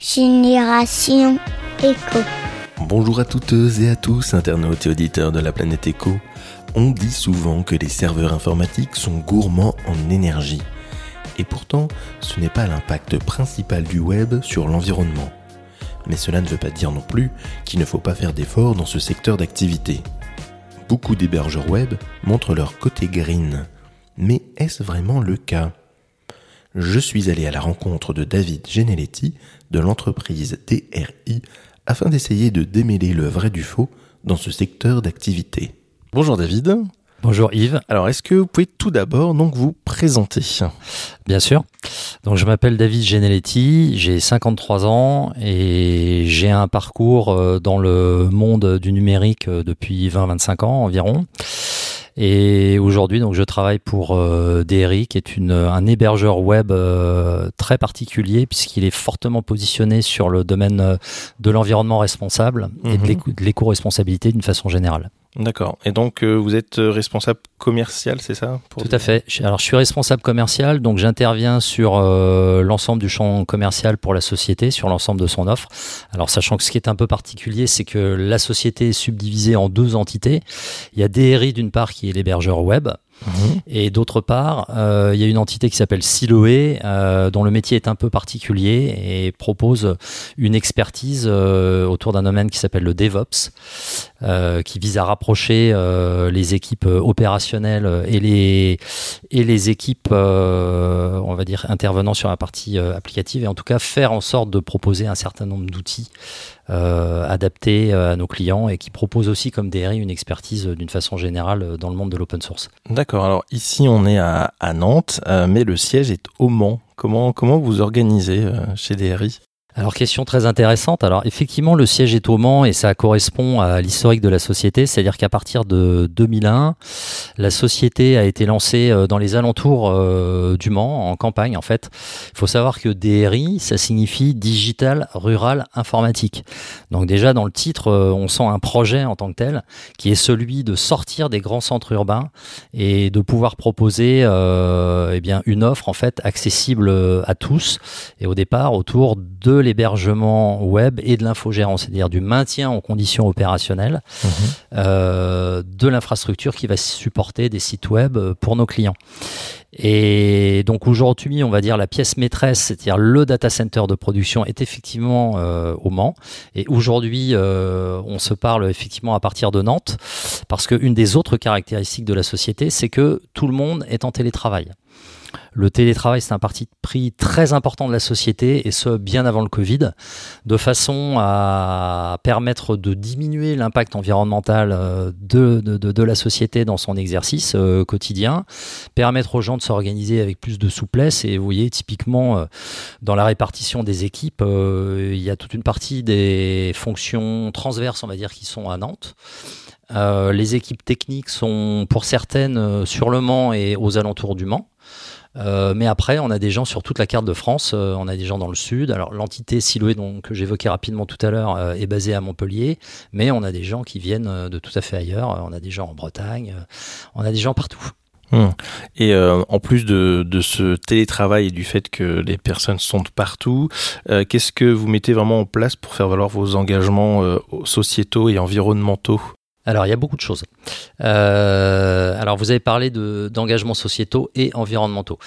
Génération Éco. Bonjour à toutes et à tous, internautes et auditeurs de la planète Éco. On dit souvent que les serveurs informatiques sont gourmands en énergie. Et pourtant, ce n'est pas l'impact principal du web sur l'environnement. Mais cela ne veut pas dire non plus qu'il ne faut pas faire d'efforts dans ce secteur d'activité. Beaucoup d'hébergeurs web montrent leur côté green. Mais est-ce vraiment le cas? Je suis allé à la rencontre de David Geneletti de l'entreprise DRI afin d'essayer de démêler le vrai du faux dans ce secteur d'activité. Bonjour David. Bonjour Yves. Alors, est-ce que vous pouvez tout d'abord donc vous présenter? Bien sûr. Donc, je m'appelle David Geneletti, j'ai 53 ans et j'ai un parcours euh, dans le monde du numérique euh, depuis 20-25 ans environ. Et aujourd'hui, donc, je travaille pour euh, DRI, qui est une, un hébergeur web euh, très particulier puisqu'il est fortement positionné sur le domaine euh, de l'environnement responsable et de Mhm. l'éco-responsabilité d'une façon générale. D'accord. Et donc, euh, vous êtes euh, responsable commercial, c'est ça Tout à fait. Alors, je suis responsable commercial, donc j'interviens sur euh, l'ensemble du champ commercial pour la société, sur l'ensemble de son offre. Alors, sachant que ce qui est un peu particulier, c'est que la société est subdivisée en deux entités. Il y a DRI d'une part qui est l'hébergeur web, Mhm. et d'autre part, euh, il y a une entité qui s'appelle Siloé, euh, dont le métier est un peu particulier et propose une expertise euh, autour d'un domaine qui s'appelle le DevOps, qui vise à rapprocher les équipes opérationnelles et les, et les équipes, on va dire, intervenant sur la partie applicative, et en tout cas faire en sorte de proposer un certain nombre d'outils euh, adaptés euh, à nos clients et qui proposent aussi comme DRI une expertise euh, d'une façon générale dans le monde de l'open source. D'accord. Alors, ici, on est à, Nantes, mais le siège est au Mans. Comment, comment vous organisez chez DRI Alors question très intéressante. Alors effectivement le siège est au Mans et ça correspond à l'historique de la société, c'est-à-dire qu'à partir de 2001, la société a été lancée euh, dans les alentours euh, du Mans en campagne en fait. Il faut savoir que DRI ça signifie digital rural informatique. Donc déjà dans le titre euh, on sent un projet en tant que tel qui est celui de sortir des grands centres urbains et de pouvoir proposer euh, eh bien une offre en fait accessible à tous et au départ autour de l'hébergement web et de l'infogérance, c'est-à-dire du maintien en conditions opérationnelles euh, de l'infrastructure qui va supporter des sites web euh, pour nos clients. Et donc aujourd'hui, on va dire la pièce maîtresse, c'est-à-dire le data center de production, est effectivement euh, au Mans. Et aujourd'hui, euh, on se parle effectivement à partir de Nantes, parce qu'une des autres caractéristiques de la société, c'est que tout le monde est en télétravail. Le télétravail, c'est un parti pris très important de la société, et ce, bien avant le Covid, de façon à permettre de diminuer l'impact environnemental euh, de, la société dans son exercice euh, quotidien, permettre aux gens de s'organiser avec plus de souplesse. Et vous voyez, typiquement, euh, dans la répartition des équipes, il y a toute une partie des fonctions transverses, on va dire, qui sont à Nantes. Les équipes techniques sont pour certaines sur le Mans et aux alentours du Mans. Euh, mais après, on a des gens sur toute la carte de France. Euh, on a des gens dans le sud. Alors, l'entité Siloé, que j'évoquais rapidement tout à l'heure, euh, est basée à Montpellier. Mais on a des gens qui viennent de tout à fait ailleurs. On a des gens en Bretagne. On a des gens partout. Hmm. Et en plus de, ce télétravail et du fait que les personnes sont partout, qu'est-ce que vous mettez vraiment en place pour faire valoir vos engagements sociétaux et environnementaux? Alors, il y a beaucoup de choses. Euh, alors, vous avez parlé de- d'engagements sociétaux et environnementaux.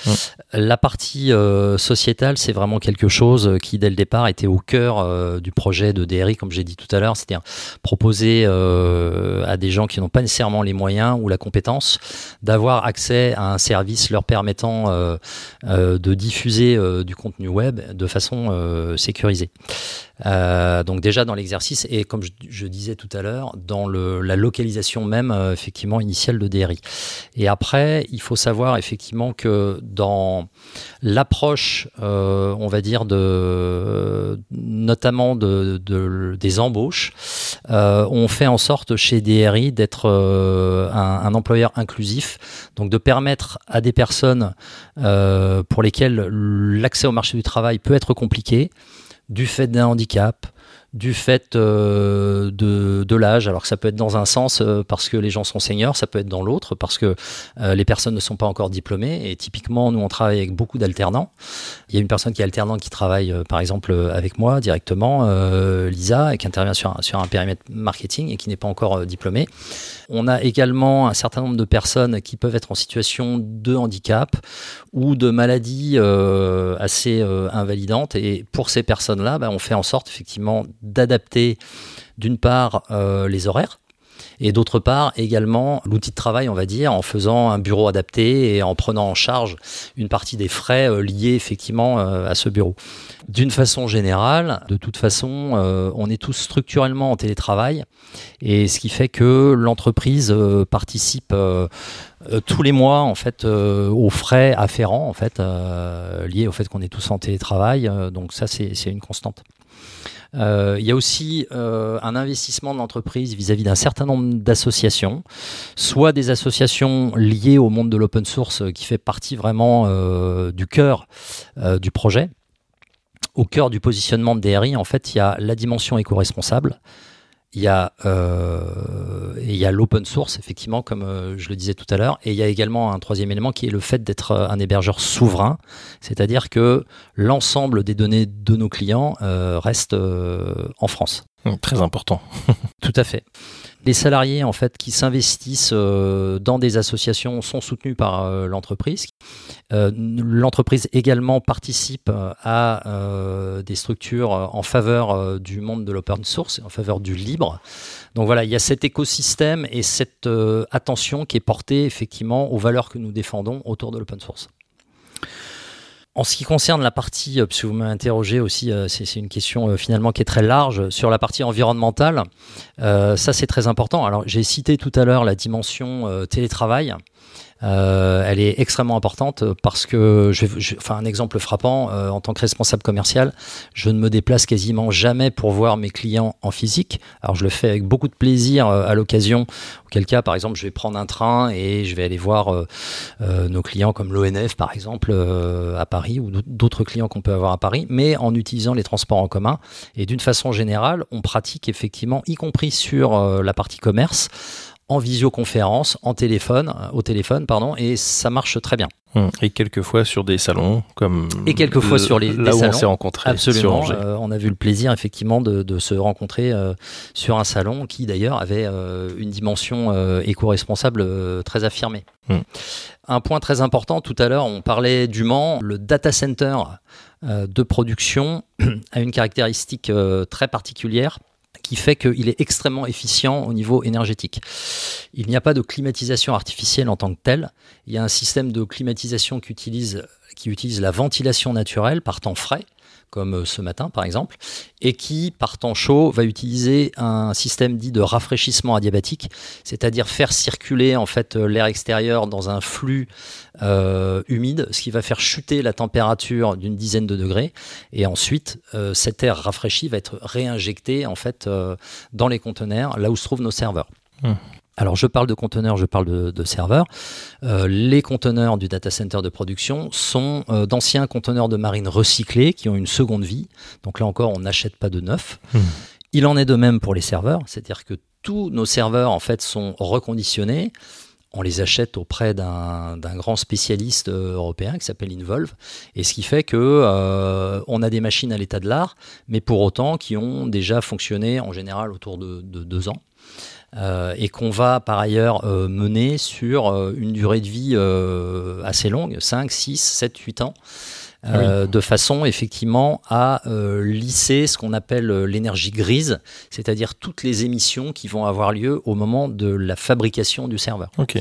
La partie euh, sociétale, c'est vraiment quelque chose qui, dès le départ, était au cœur euh, du projet de DRI, comme j'ai dit tout à l'heure, c'est-à-dire proposer euh, à des gens qui n'ont pas nécessairement les moyens ou la compétence d'avoir accès à un service leur permettant euh, euh, de diffuser euh, du contenu web de façon euh, sécurisée. Euh, donc déjà dans l'exercice et comme je, disais tout à l'heure, dans la localisation même euh, effectivement initiale de DRI. Et après, il faut savoir effectivement que dans l'approche, euh, on va dire de notamment de, de- des embauches, on fait en sorte chez DRI d'être un, employeur inclusif, donc de permettre à des personnes pour lesquelles l'accès au marché du travail peut être compliqué, du fait d'un handicap, du fait euh, de, l'âge. Alors que ça peut être dans un sens euh, parce que les gens sont seniors, ça peut être dans l'autre parce que euh, les personnes ne sont pas encore diplômées. Et typiquement, nous, on travaille avec beaucoup d'alternants. Il y a une personne qui est alternante qui travaille, par exemple, avec moi directement, Lisa, et qui intervient sur un, sur un périmètre marketing et qui n'est pas encore diplômée. On a également un certain nombre de personnes qui peuvent être en situation de handicap ou de maladie assez invalidante. Et pour ces personnes-là, ben, on fait en sorte effectivement d'adapter d'une part euh, les horaires et d'autre part également l'outil de travail, on va dire, en faisant un bureau adapté et en prenant en charge une partie des frais euh, liés effectivement euh, à ce bureau. D'une façon générale, de toute façon, on est tous structurellement en télétravail et ce qui fait que l'entreprise participe tous les mois en fait aux frais afférents en fait liés au fait qu'on est tous en télétravail. donc ça c'est une constante. Euh, il y a aussi euh, un investissement de l'entreprise vis-à-vis d'un certain nombre d'associations, soit des associations liées au monde de l'open source qui fait partie vraiment euh, du cœur du projet. Au cœur du positionnement de DRI, en fait, il y a la dimension éco-responsable, il y a, euh, il y a l'open source, effectivement, comme euh, je le disais tout à l'heure, et il y a également un troisième élément qui est le fait d'être euh, un hébergeur souverain, c'est-à-dire que l'ensemble des données de nos clients euh, reste en France. Très important. tout à fait. Les salariés qui s'investissent euh, dans des associations sont soutenus par euh, l'entreprise. Euh, l'entreprise également participe à des structures en faveur du monde de l'open source, en faveur du libre. Donc voilà, il y a cet écosystème et cette attention qui est portée effectivement aux valeurs que nous défendons autour de l'open source. En ce qui concerne la partie, euh, puisque vous m'avez interrogé aussi, euh, c'est une question euh, finalement qui est très large, sur la partie environnementale, ça c'est très important. Alors j'ai cité tout à l'heure la dimension télétravail. Euh, elle est extrêmement importante parce que, je, je enfin un exemple frappant, euh, en tant que responsable commercial, je ne me déplace quasiment jamais pour voir mes clients en physique. Alors je le fais avec beaucoup de plaisir euh, à l'occasion, auquel cas par exemple je vais prendre un train et je vais aller voir nos clients comme l'ONF par exemple à Paris ou d'autres clients qu'on peut avoir à Paris, mais en utilisant les transports en commun. Et d'une façon générale, on pratique effectivement, y compris sur la partie commerce, en visioconférence, en téléphone, euh, au téléphone, pardon, et ça marche très bien. Hum, et quelquefois sur des salons, comme et quelquefois sur les là où on s'est rencontrés. Absolument, euh, on a vu le plaisir effectivement de, se rencontrer euh, sur un salon qui d'ailleurs avait une dimension éco-responsable très affirmée. Hum. Un point très important, tout à l'heure on parlait du Mans, le data center de production a une caractéristique très particulière qui fait qu'il est extrêmement efficient au niveau énergétique. Il n'y a pas de climatisation artificielle en tant que telle. Il y a un système de climatisation qui utilise, qui utilise la ventilation naturelle par temps frais comme euh, ce matin par exemple, et qui, par temps chaud, va utiliser un système dit de rafraîchissement adiabatique, c'est-à-dire faire circuler en fait euh, l'air extérieur dans un flux euh, humide, ce qui va faire chuter la température d'une dizaine de degrés, et ensuite cet air rafraîchi va être réinjecté en fait dans les conteneurs, là où se trouvent nos serveurs. Mmh. Alors je parle de conteneurs, je parle de, serveurs. Euh, les conteneurs du data center de production sont euh, d'anciens conteneurs de marine recyclés qui ont une seconde vie. Donc là encore, on n'achète pas de neuf. Hmm. Il en est de même pour les serveurs, c'est-à-dire que tous nos serveurs en fait sont reconditionnés. On les achète auprès d'un grand spécialiste euh, européen qui s'appelle Involve, et ce qui fait que on a des machines à l'état de l'art, mais pour autant qui ont déjà fonctionné en général autour de deux ans. Euh, et qu'on va par ailleurs euh, mener sur euh, une durée de vie assez longue, 5, 6, 7, 8 ans. Ah de façon effectivement à lisser ce qu'on appelle l'énergie grise, c'est-à-dire toutes les émissions qui vont avoir lieu au moment de la fabrication du serveur. Ok.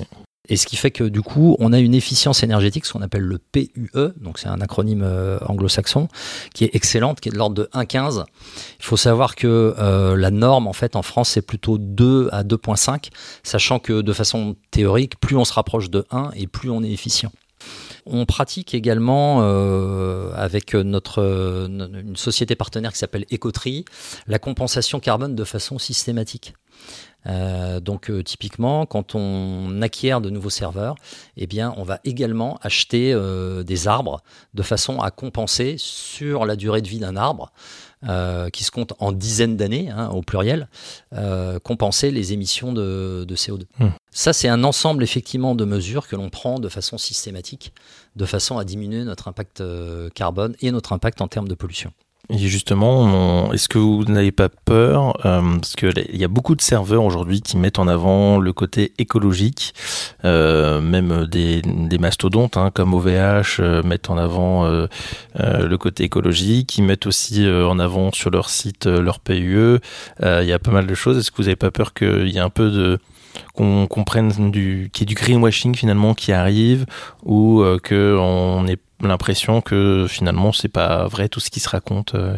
Et ce qui fait que du coup, on a une efficience énergétique, ce qu'on appelle le PUE, donc c'est un acronyme euh, anglo-saxon, qui est excellente, qui est de l'ordre de 1,15. Il faut savoir que euh, la norme, en fait, en France, c'est plutôt 2 à 2,5, sachant que de façon théorique, plus on se rapproche de 1 et plus on est efficient. On pratique également euh, avec notre une société partenaire qui s'appelle Ecotri la compensation carbone de façon systématique. Euh, donc euh, typiquement, quand on acquiert de nouveaux serveurs, eh bien, on va également acheter euh, des arbres de façon à compenser sur la durée de vie d'un arbre qui se comptent en dizaines d'années, hein, au pluriel, compenser les émissions de, CO2. Hmm. Ça, c'est un ensemble effectivement de mesures que l'on prend de façon systématique, de façon à diminuer notre impact carbone et notre impact en termes de pollution. Et justement, est-ce que vous n'avez pas peur euh, Parce qu'il y a beaucoup de serveurs aujourd'hui qui mettent en avant le côté écologique, euh, même des, mastodontes hein, comme OVH euh, mettent en avant euh, euh, le côté écologique. Ils mettent aussi en avant sur leur site leur PUE. Il y a pas mal de choses. Est-ce que vous n'avez pas peur qu'il y ait un peu de qu'on comprenne du qui est du greenwashing finalement qui arrive ou que on est l'impression que finalement c'est pas vrai tout ce qui se raconte. Euh.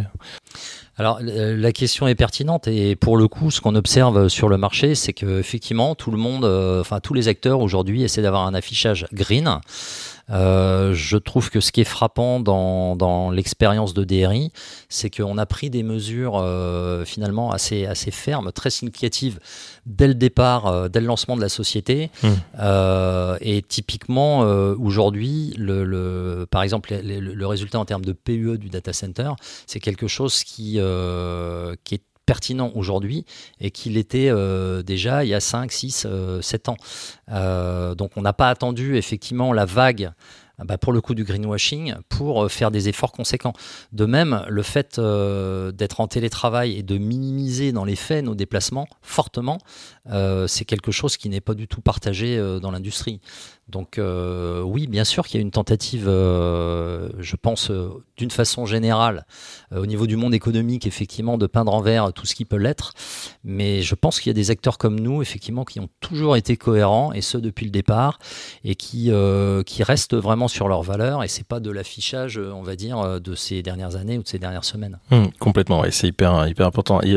Alors la question est pertinente et pour le coup, ce qu'on observe sur le marché, c'est que effectivement tout le monde, euh, enfin tous les acteurs aujourd'hui essaient d'avoir un affichage green. Euh, je trouve que ce qui est frappant dans, dans l'expérience de DRI, c'est qu'on a pris des mesures euh, finalement assez, assez fermes, très significatives dès le départ, euh, dès le lancement de la société. Mmh. Et typiquement, aujourd'hui, le, le, par exemple, le, le, résultat en termes de PUE du data center, c'est quelque chose qui, qui est pertinent aujourd'hui et qu'il était euh, déjà il y a 5, 6, 7 ans. Euh, donc on n'a pas attendu effectivement la vague bah, pour le coup du greenwashing pour euh, faire des efforts conséquents. De même, le fait d'être en télétravail et de minimiser dans les faits nos déplacements fortement, c'est quelque chose qui n'est pas du tout partagé dans l'industrie. Donc euh, oui, bien sûr qu'il y a une tentative, euh, je pense, euh, d'une façon générale, au niveau du monde économique, effectivement, de peindre en vert tout ce qui peut l'être. Mais je pense qu'il y a des acteurs comme nous, effectivement, qui ont toujours été cohérents, et ce depuis le départ, et qui, qui restent vraiment sur leurs valeurs. Et c'est pas de l'affichage, on va dire, de ces dernières années ou de ces dernières semaines. Mmh, complètement, et c'est hyper, hyper important. Et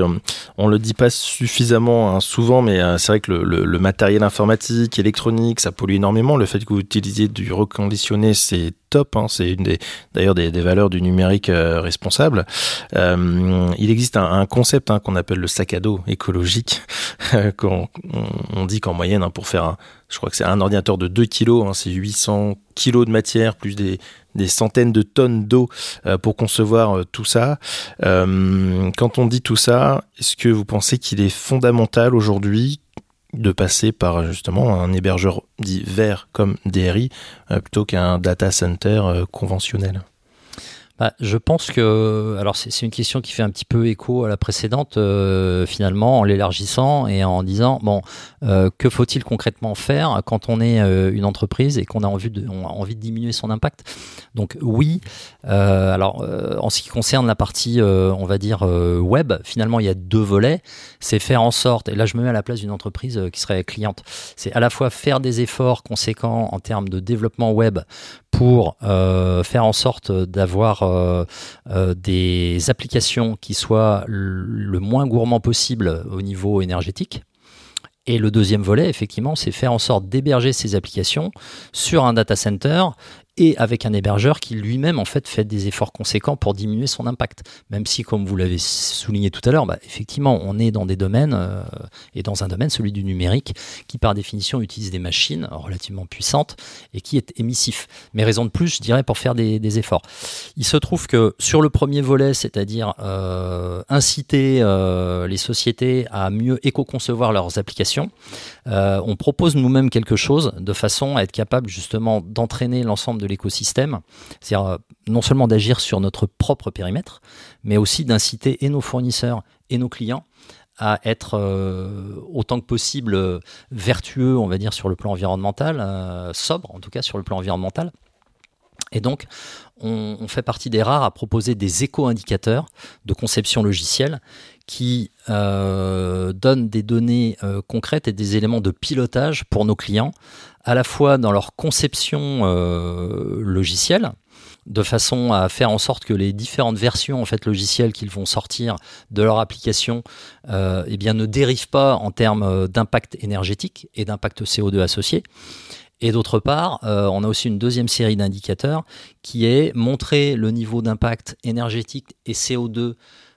on le dit pas suffisamment hein, souvent, mais c'est vrai que le, matériel informatique, électronique, ça pollue énormément le fait que vous utilisiez du reconditionné, c'est top. Hein. c'est une des, d'ailleurs des, valeurs du numérique euh, responsable. Euh, il existe un, concept hein, qu'on appelle le sac à dos écologique. qu'on, on, dit qu'en moyenne, pour faire un, je crois que c'est un ordinateur de 2 kg, c'est 800 kg de matière plus des, centaines de tonnes d'eau euh, pour concevoir tout ça. quand on dit tout ça, est-ce que vous pensez qu'il est fondamental aujourd'hui de passer par justement un hébergeur dit vert comme DRI euh, plutôt qu'un data center euh, conventionnel? Bah, je pense que, alors c'est une question qui fait un petit peu écho à la précédente, euh, finalement, en l'élargissant et en disant, bon, euh, que faut-il concrètement faire quand on est euh, une entreprise et qu'on a envie de, a envie de diminuer son impact? Donc oui, alors en ce qui concerne la partie, on va dire, web, finalement, il y a deux volets. C'est faire en sorte, et là je me mets à la place d'une entreprise qui serait cliente, c'est à la fois faire des efforts conséquents en termes de développement web pour faire en sorte d'avoir euh, euh, des applications qui soient le moins gourmand possible au niveau énergétique. Et le deuxième volet, effectivement, c'est faire en sorte d'héberger ces applications sur un data center et avec un hébergeur qui lui-même en fait fait des efforts conséquents pour diminuer son impact. Même si, comme vous l'avez souligné tout à l'heure, bah, effectivement, on est dans des domaines euh, et dans un domaine, celui du numérique, qui par définition utilise des machines relativement puissantes et qui est émissif. Mais raison de plus, je dirais, pour faire des, efforts. Il se trouve que sur le premier volet, c'est-à-dire euh, inciter euh, les sociétés à mieux éco-concevoir leurs applications, on propose nous-mêmes quelque chose de façon à être capable justement d'entraîner l'ensemble de l'écosystème, c'est-à-dire euh, non seulement d'agir sur notre propre périmètre, mais aussi d'inciter et nos fournisseurs et nos clients à être euh, autant que possible vertueux, on va dire, sur le plan environnemental, sobre en tout cas sur le plan environnemental. Et donc, on, fait partie des rares à proposer des éco-indicateurs de conception logicielle qui euh, donne des données euh, concrètes et des éléments de pilotage pour nos clients, à la fois dans leur conception euh, logicielle, de façon à faire en sorte que les différentes versions en fait logicielles qu'ils vont sortir de leur application eh bien ne dérivent pas en termes d'impact énergétique et d'impact CO2 associé. Et d'autre part, on a aussi une deuxième série d'indicateurs qui est montrer le niveau d'impact énergétique et CO2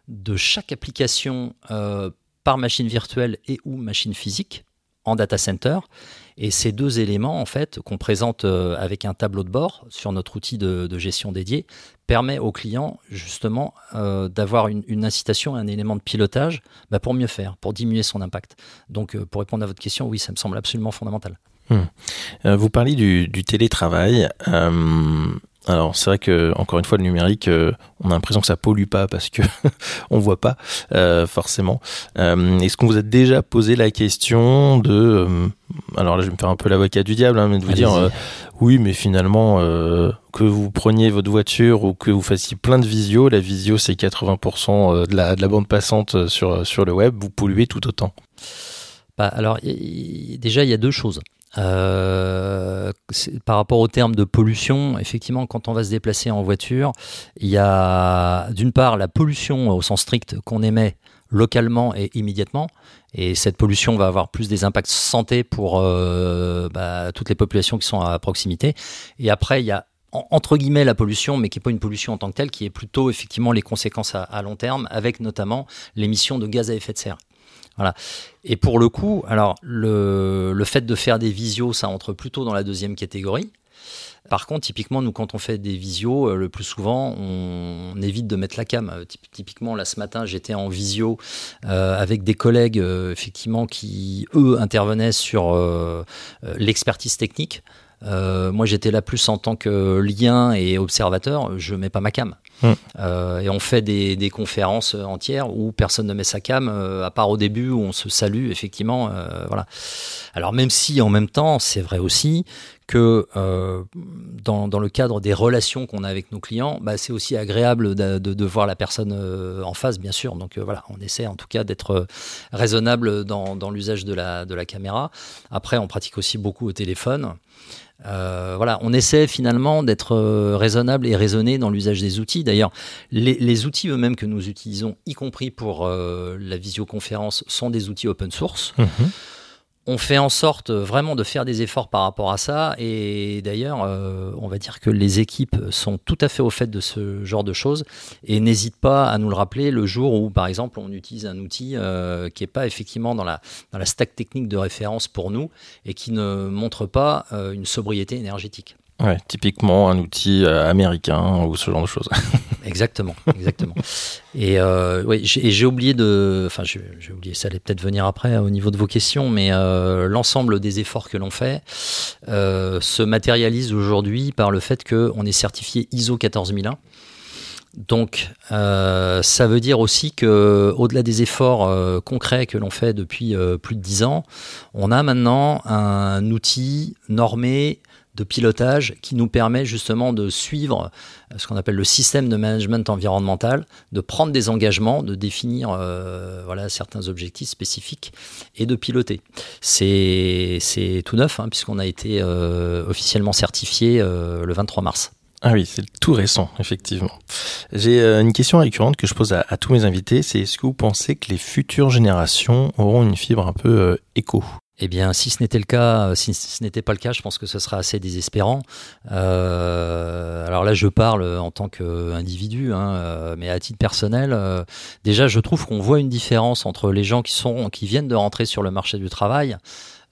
de chaque application euh, par machine virtuelle et ou machine physique en data center. Et ces deux éléments, en fait, qu'on présente euh, avec un tableau de bord sur notre outil de, gestion dédié, permet au client justement euh, d'avoir une, incitation, un élément de pilotage bah, pour mieux faire, pour diminuer son impact. Donc, euh, pour répondre à votre question, oui, ça me semble absolument fondamental. Hmm. vous parlez du, du télétravail. Alors c'est vrai que encore une fois le numérique, euh, on a l'impression que ça pollue pas parce que on voit pas euh, forcément. Euh, est-ce qu'on vous a déjà posé la question de, alors là je vais me faire un peu l'avocat du diable, hein, mais de vous dire oui mais finalement que vous preniez votre voiture ou que vous fassiez plein de visio, la visio c'est 80% de la, de la bande passante sur sur le web, vous polluez tout autant. Bah, alors déjà il y a deux choses. Euh, par rapport au terme de pollution, effectivement, quand on va se déplacer en voiture, il y a d'une part la pollution au sens strict qu'on émet localement et immédiatement. Et cette pollution va avoir plus des impacts santé pour euh, bah, toutes les populations qui sont à proximité. Et après, il y a entre guillemets la pollution, mais qui n'est pas une pollution en tant que telle, qui est plutôt effectivement les conséquences à, à long terme, avec notamment l'émission de gaz à effet de serre. Et pour le coup, alors le, le fait de faire des visios, ça entre plutôt dans la deuxième catégorie. Par contre, typiquement, nous, quand on fait des visios, euh, le plus souvent, on, évite de mettre la cam. Euh, typiquement, là, ce matin, j'étais en visio euh, avec des collègues, effectivement, qui, eux, intervenaient sur l'expertise technique. Moi, j'étais là plus en tant que lien et observateur. Je mets pas ma cam. Mm. Euh, et on fait des, conférences entières où personne ne met sa cam, euh, à part au début où on se salue, effectivement. Euh, voilà. Alors même si en même temps, c'est vrai aussi que dans, le cadre des relations qu'on a avec nos clients, bah, c'est aussi agréable de, voir la personne en face, bien sûr. Donc voilà, on essaie en tout cas d'être raisonnable dans, dans l'usage de la, de la caméra. Après, on pratique aussi beaucoup au téléphone. Euh, voilà, on essaie finalement d'être euh, raisonnable et raisonné dans l'usage des outils. D'ailleurs, les, outils eux-mêmes que nous utilisons, y compris pour euh, la visioconférence, sont des outils open source. Mhm on fait en sorte vraiment de faire des efforts par rapport à ça. Et d'ailleurs, euh, on va dire que les équipes sont tout à fait au fait de ce genre de choses et n'hésitent pas à nous le rappeler le jour où, par exemple, on utilise un outil euh, qui n'est pas effectivement dans la, stack technique de référence pour nous et qui ne montre pas euh, une sobriété énergétique. Ouais, typiquement un outil euh, américain ou ce genre de choses. exactement, exactement. Et euh, oui, j'ai oublié de, enfin j'ai oublié, ça allait peut-être venir après au niveau de vos questions, mais euh, l'ensemble des efforts que l'on fait euh, se matérialise aujourd'hui par le fait qu'on est certifié ISO 14001. Donc, euh, ça veut dire aussi que, au-delà des efforts euh, concrets que l'on fait depuis plus de dix ans, on a maintenant un outil normé de pilotage qui nous permet justement de suivre euh, ce qu'on appelle le système de management environnemental, de prendre des engagements, de définir euh, voilà, certains objectifs spécifiques et de piloter. C'est tout neuf hein, puisqu'on a été euh, officiellement certifié le 23 mars. Ah oui, c'est tout récent, effectivement. J'ai une question récurrente que je pose à, tous mes invités, c'est est-ce que vous pensez que les futures générations auront une fibre un peu éco? Eh bien, si ce n'était le cas, si ce n'était pas le cas, je pense que ce sera assez désespérant. Euh, alors là, je parle en tant qu'individu, hein, euh, mais à titre personnel, euh, déjà, je trouve qu'on voit une différence entre les gens qui sont, qui viennent de rentrer sur le marché du travail.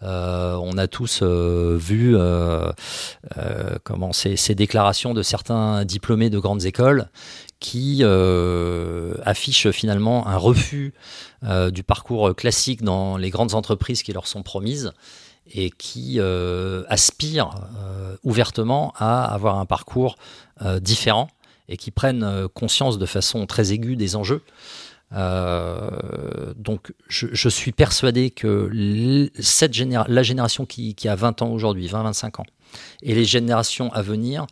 On a tous vu comment ces, ces, déclarations de certains diplômés de grandes écoles qui euh, affichent finalement un refus euh, du parcours classique dans les grandes entreprises qui leur sont promises et qui euh, aspirent ouvertement à avoir un parcours différent et qui prennent conscience de façon très aiguë des enjeux. Donc je, suis persuadé que cette la génération qui, a 20 ans aujourd'hui, 20-25 ans, et les générations à venir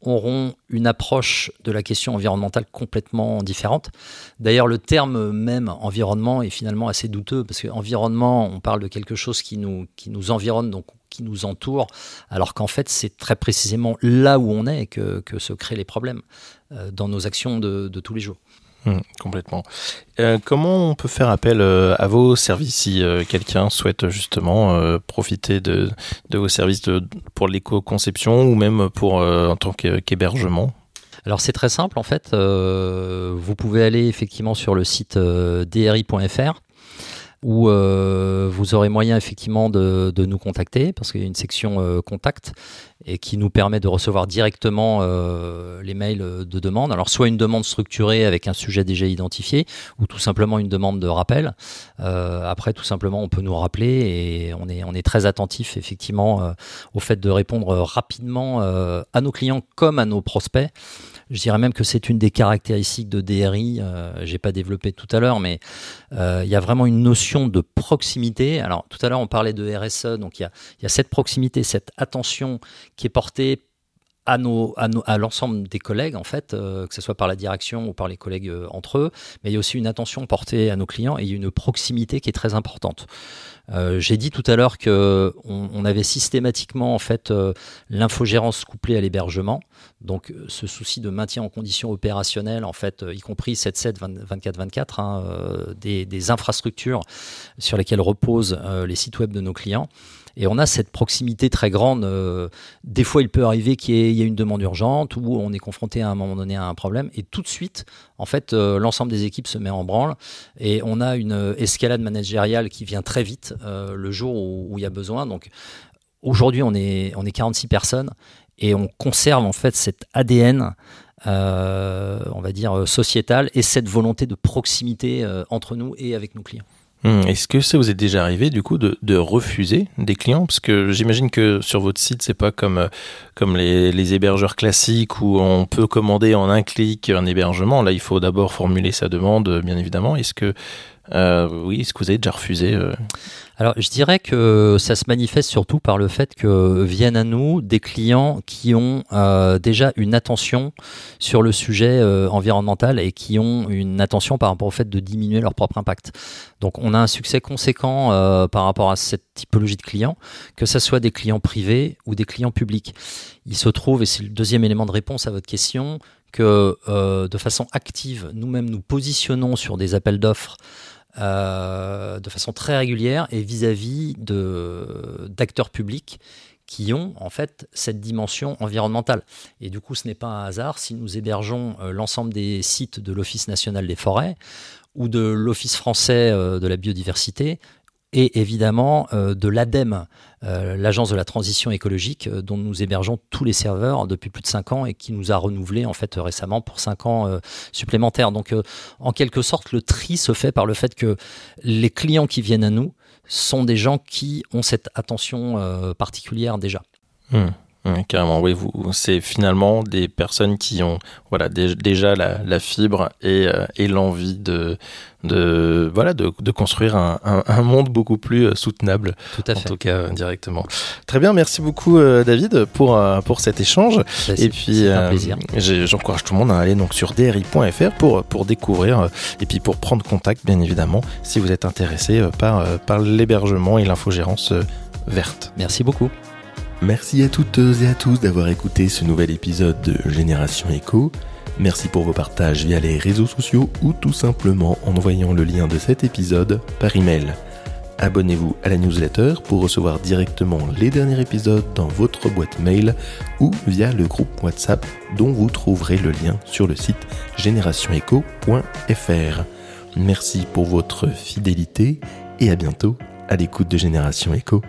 auront une approche de la question environnementale complètement différente. D'ailleurs, le terme même environnement est finalement assez douteux parce qu'environnement, on parle de quelque chose qui nous, qui nous environne, donc qui nous entoure, alors qu'en fait, c'est très précisément là où on est que, que se créent les problèmes euh, dans nos actions de tous les jours. Mmh, complètement. Euh, comment on peut faire appel euh, à vos services si euh, quelqu'un souhaite justement profiter de, de, vos services de, pour l'éco-conception ou même pour en tant qu'hébergement? Alors c'est très simple en fait. vous pouvez aller effectivement sur le site dri.fr où vous aurez moyen effectivement de, nous contacter parce qu'il y a une section contact et qui nous permet de recevoir directement les mails de demande. Alors soit une demande structurée avec un sujet déjà identifié ou tout simplement une demande de rappel. après, tout simplement, on peut nous rappeler et on est, on est très attentif effectivement au fait de répondre rapidement à nos clients comme à nos prospects. Je dirais même que c'est une des caractéristiques de DRI. Euh, J'ai pas développé tout à l'heure, mais euh, il y a vraiment une notion de proximité. Alors tout à l'heure on parlait de RSE, donc il y a, y a, cette proximité, cette attention qui est portée à, nos, à, l'ensemble des collègues, en fait, euh, que ce soit par la direction ou par les collègues euh, entre eux, mais il y a aussi une attention portée à nos clients et une proximité qui est très importante. Euh, j'ai dit tout à l'heure que on, avait systématiquement en fait l'infogérance couplée à l'hébergement, donc ce souci de maintien en conditions opérationnelles, en fait, y compris 7.7, 24-24, hein, des, des, infrastructures sur lesquelles reposent les sites web de nos clients. Et on a cette proximité très grande. Euh, des fois, il peut arriver qu'il y, ait une demande urgente ou on est confronté à un moment donné à un problème. Et tout de suite, en fait, euh, l'ensemble des équipes se met en branle et on a une escalade managériale qui vient très vite euh, le jour où, il y a besoin. Donc aujourd'hui, on est, on est 46 personnes et on conserve en fait cet ADN. on va dire sociétal et cette volonté de proximité entre nous et avec nos clients. Hmm, est-ce que ça vous est déjà arrivé du coup de, refuser des clients? Parce que j'imagine que sur votre site, c'est pas comme, euh, comme les, les, hébergeurs classiques où on peut commander en un clic un hébergement. Là, il faut d'abord formuler sa demande, bien évidemment. Est-ce que, euh, oui, est-ce refusé euh alors, je dirais que ça se manifeste surtout par le fait que viennent à nous des clients qui ont euh, déjà une attention sur le sujet environnemental et qui ont une attention par rapport au fait de diminuer leur propre impact. Donc, on a un succès conséquent par rapport à cette typologie de clients, que ce soit des clients privés ou des clients publics. Il se trouve, et c'est le deuxième élément de réponse à votre question, que de façon active, nous-mêmes nous positionnons sur des appels d'offres euh, de façon très régulière et vis-à-vis d'acteurs publics qui ont en fait cette dimension environnementale. Et du coup, ce n'est pas un hasard si nous hébergeons euh, l'ensemble des sites de l'Office national des forêts ou de l'Office français euh, de la biodiversité et évidemment euh, de l'ADEME, euh, l'agence de la transition écologique, euh, dont nous hébergeons tous les serveurs depuis plus de 5 ans et qui nous a renouvelé en fait récemment pour 5 ans supplémentaires. Donc en quelque sorte, le tri se fait par le fait que les clients qui viennent à nous sont des gens qui ont cette attention particulière déjà. Mmh carrément, oui, vous, c'est finalement des personnes qui ont voilà déjà la, fibre et, euh, et l'envie de, de voilà de, de construire un, un, monde beaucoup plus euh, soutenable. Tout à fait. En tout cas, directement. Très bien, merci beaucoup euh, David pour pour cet échange. Bah, et puis, j'encourage tout le monde à aller donc sur dri.fr pour pour découvrir et puis pour prendre contact, bien évidemment, si vous êtes intéressé par par l'hébergement et l'infogérance verte. Merci beaucoup. Merci à toutes et à tous d'avoir écouté ce nouvel épisode de Génération Echo. Merci pour vos partages via les réseaux sociaux ou tout simplement en envoyant le lien de cet épisode par email. Abonnez-vous à la newsletter pour recevoir directement les derniers épisodes dans votre boîte mail ou via le groupe WhatsApp dont vous trouverez le lien sur le site générationecho.fr. Merci pour votre fidélité et à bientôt à l'écoute de Génération Echo.